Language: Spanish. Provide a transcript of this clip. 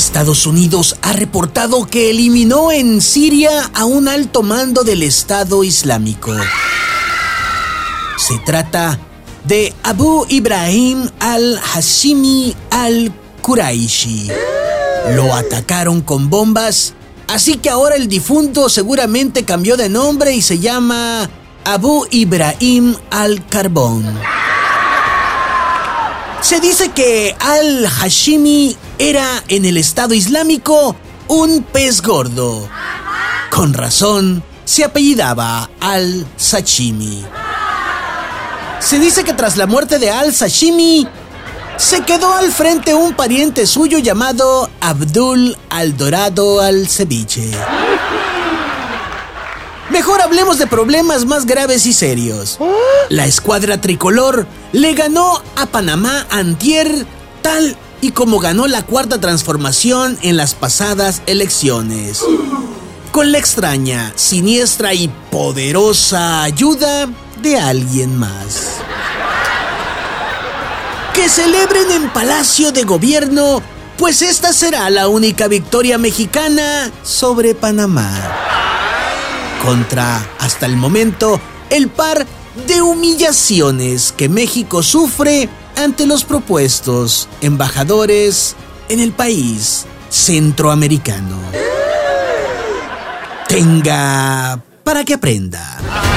Estados Unidos ha reportado que eliminó en Siria a un alto mando del Estado Islámico. Se trata de Abu Ibrahim al-Hashimi al-Quraishi. Lo atacaron con bombas, así que ahora el difunto seguramente cambió de nombre y se llama Abu Ibrahim al-Carbón. Se dice que al-Hashimi era en el Estado Islámico un pez gordo. Con razón, se apellidaba al-Sashimi. Se dice que tras la muerte de al-Sashimi, se quedó al frente un pariente suyo llamado Abdul al-Dorado al-Ceviche. Mejor hablemos de problemas más graves y serios. La escuadra tricolor le ganó a Panamá antier tal y como ganó la cuarta transformación en las pasadas elecciones. Con la extraña, siniestra y poderosa ayuda de alguien más. Que celebren en Palacio de Gobierno, pues esta será la única victoria mexicana sobre Panamá. Contra, hasta el momento, el par de humillaciones que México sufre ante los propuestos embajadores en el país centroamericano. Tenga para que aprenda.